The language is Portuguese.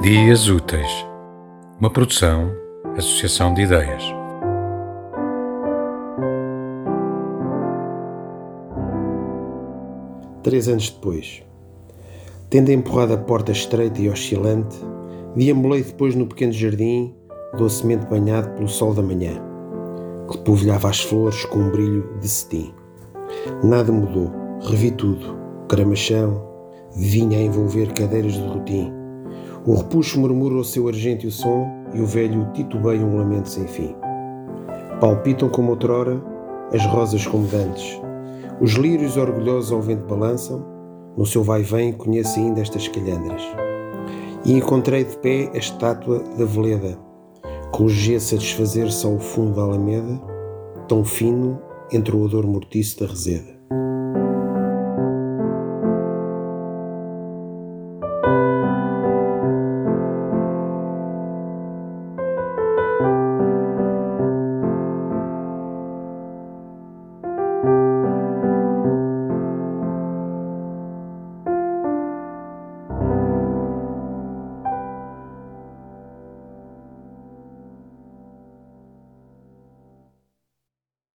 Dias Úteis, uma produção, associação de ideias. Três anos depois, tendo empurrado a porta estreita e oscilante, deambulei depois no pequeno jardim, docemente banhado pelo sol da manhã, que polvilhava as flores com um brilho de cetim. Nada mudou, revi tudo, cramachão, vinha a envolver cadeiras de rotim o repuxo murmura o seu argêntio som e o velho titubeia um lamento sem fim. Palpitam como outrora as rosas como dantes. Os lírios orgulhosos ao vento balançam, no seu vai-vem conheço ainda estas calhandras. E encontrei de pé a estátua da veleda, gesso a desfazer-se ao fundo da alameda, tão fino entre o odor mortiço da reseda.